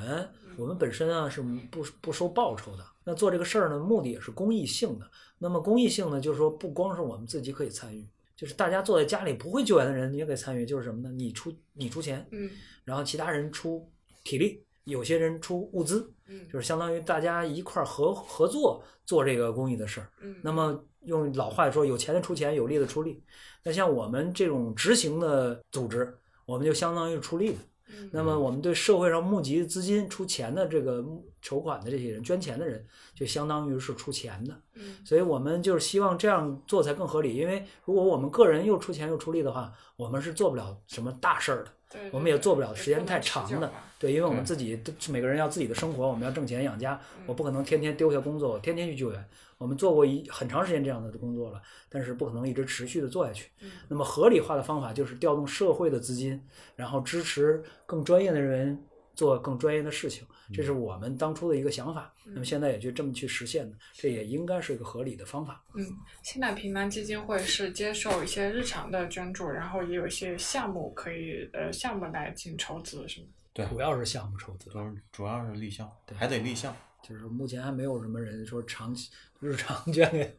我们本身啊是不不收报酬的。那做这个事儿呢，目的也是公益性的。那么公益性呢，就是说不光是我们自己可以参与，就是大家坐在家里不会救援的人，你也可以参与，就是什么呢？你出你出钱，嗯然后其他人出体力，有些人出物资，嗯就是相当于大家一块儿合合作做这个公益的事儿。嗯，那么用老话说，有钱的出钱，有力的出力。那像我们这种执行的组织，我们就相当于出力的。嗯那么我们对社会上募集资金、出钱的这个筹款的这些人、捐钱的人，就相当于是出钱的。嗯所以我们就是希望这样做才更合理。因为如果我们个人又出钱又出力的话，我们是做不了什么大事儿的。对，我们也做不了时间太长的。对，因为我们自己都每个人要自己的生活，我们要挣钱养家，我不可能天天丢下工作，天天去救援。我们做过一很长时间这样的工作了，但是不可能一直持续的做下去。嗯那么合理化的方法就是调动社会的资金，然后支持更专业的人做更专业的事情，这是我们当初的一个想法。那么现在也就这么去实现的，这也应该是一个合理的方法。嗯，现在平安基金会是接受一些日常的捐助，然后也有一些项目可以呃项目来进筹资，是吗？对，主要是项目筹资，主要主要是立项，对还得立项。就是目前还没有什么人说长期日常捐给，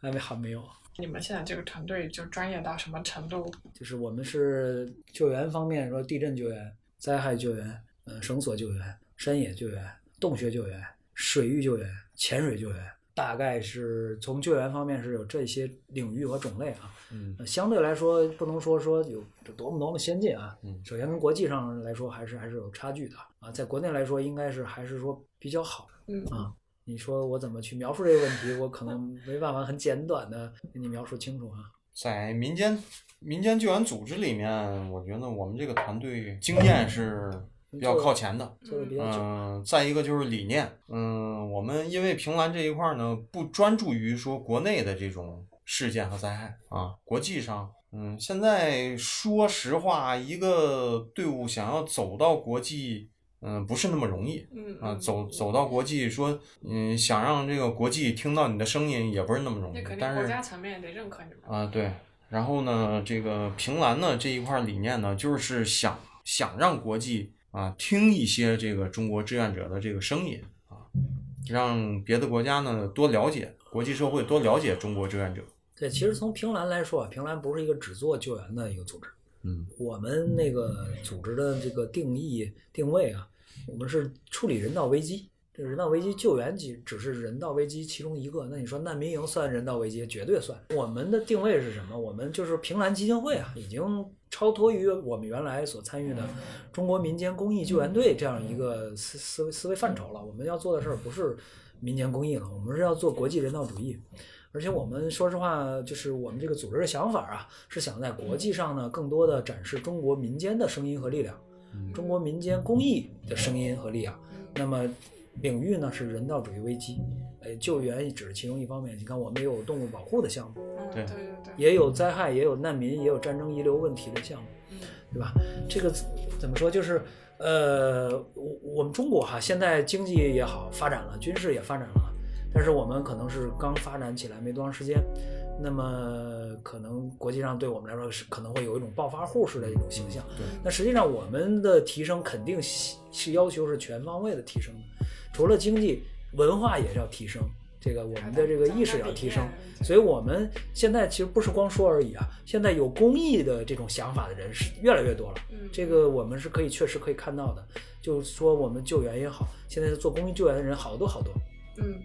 还没还没有。你们现在这个团队就专业到什么程度？就是我们是救援方面说地震救援、灾害救援、呃绳索救援、山野救援、洞穴救援、水域救援、潜水救援，大概是从救援方面是有这些领域和种类啊。嗯呃相对来说，不能说说有多么多么先进啊。嗯首先跟国际上来说，还是还是有差距的啊。在国内来说，应该是还是说比较好嗯啊。你说我怎么去描述这个问题？我可能没办法很简短的给你描述清楚啊。在民间民间救援组织里面，我觉得我们这个团队经验是比较靠前的。做的比较。嗯，再一个就是理念。嗯，我们因为平兰这一块儿呢，不专注于说国内的这种事件和灾害啊，国际上，嗯，现在说实话，一个队伍想要走到国际，嗯，不是那么容易。嗯啊，走走到国际，说，嗯，想让这个国际听到你的声音，也不是那么容易那肯。定但是国家层面也得认可你们。啊，对。然后呢，这个平兰呢这一块理念呢，就是想想让国际啊听一些这个中国志愿者的这个声音啊，让别的国家呢多了解，国际社会多了解中国志愿者。对，其实从平兰来说啊，平兰不是一个只做救援的一个组织。嗯我们那个组织的这个定义定位啊，我们是处理人道危机。这个人道危机救援只只是人道危机其中一个。那你说难民营算人道危机？绝对算。我们的定位是什么？我们就是平兰基金会啊，已经超脱于我们原来所参与的中国民间公益救援队这样一个思思维思维范畴了。我们要做的事儿不是民间公益了，我们是要做国际人道主义。而且我们说实话，就是我们这个组织的想法啊，是想在国际上呢，更多的展示中国民间的声音和力量，中国民间公益的声音和力量。那么领域呢是人道主义危机，呃，救援只是其中一方面。你看，我们也有动物保护的项目，嗯，对对对对。也有灾害，也有难民，也有战争遗留问题的项目，嗯对吧？这个怎么说？就是呃，我我们中国哈，现在经济也好发展了，军事也发展了，但是我们可能是刚发展起来没多长时间，那么可能国际上对我们来说是可能会有一种暴发户式的一种形象。对那实际上我们的提升肯定是是要求是全方位的提升的，除了经济，文化也是要提升。这个我们的这个意识也要提升，所以我们现在其实不是光说而已啊，现在有公益的这种想法的人是越来越多了。嗯这个我们是可以确实可以看到的，就是说我们救援也好，现在做公益救援的人好多好多，嗯，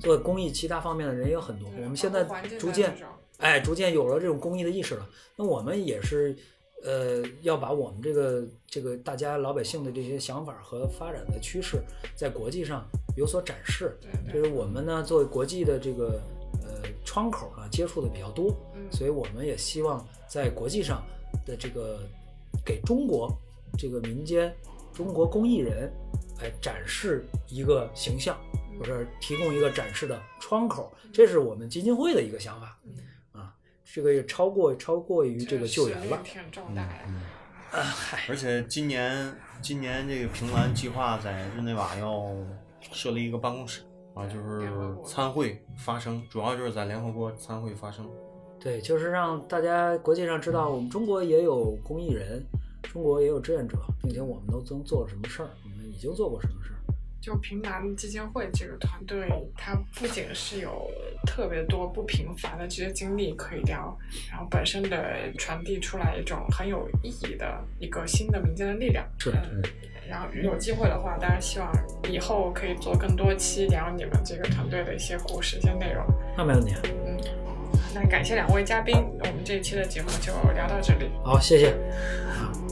做公益其他方面的人也有很多。我们现在逐渐哎，逐渐有了这种公益的意识了。那我们也是，呃，要把我们这个这个大家老百姓的这些想法和发展的趋势，在国际上有所展示。对就是我们呢，作为国际的这个呃窗口呢，接触的比较多，嗯所以我们也希望在国际上的这个给中国这个民间中国公益人，哎，展示一个形象，或者提供一个展示的窗口，这是我们基金会的一个想法。啊，这个也超过超过于这个救援了。挺重大的。嗯啊，嗨，而且今年今年这个平兰计划在日内瓦要设立一个办公室啊，就是参会发声，主要就是在联合国参会发声。对，就是让大家国际上知道，我们中国也有公益人，中国也有志愿者，并且我们都曾做了什么事儿，我们已经做过什么事儿。就平南基金会这个团队，它不仅是有特别多不平凡的这些经历可以聊，然后本身的传递出来一种很有意义的一个新的民间的力量。是嗯，然后有机会的话，当然希望以后可以做更多期聊你们这个团队的一些故事、一些内容。那没问题。嗯，那感谢两位嘉宾，我们这一期的节目就聊到这里。好，谢谢。啊。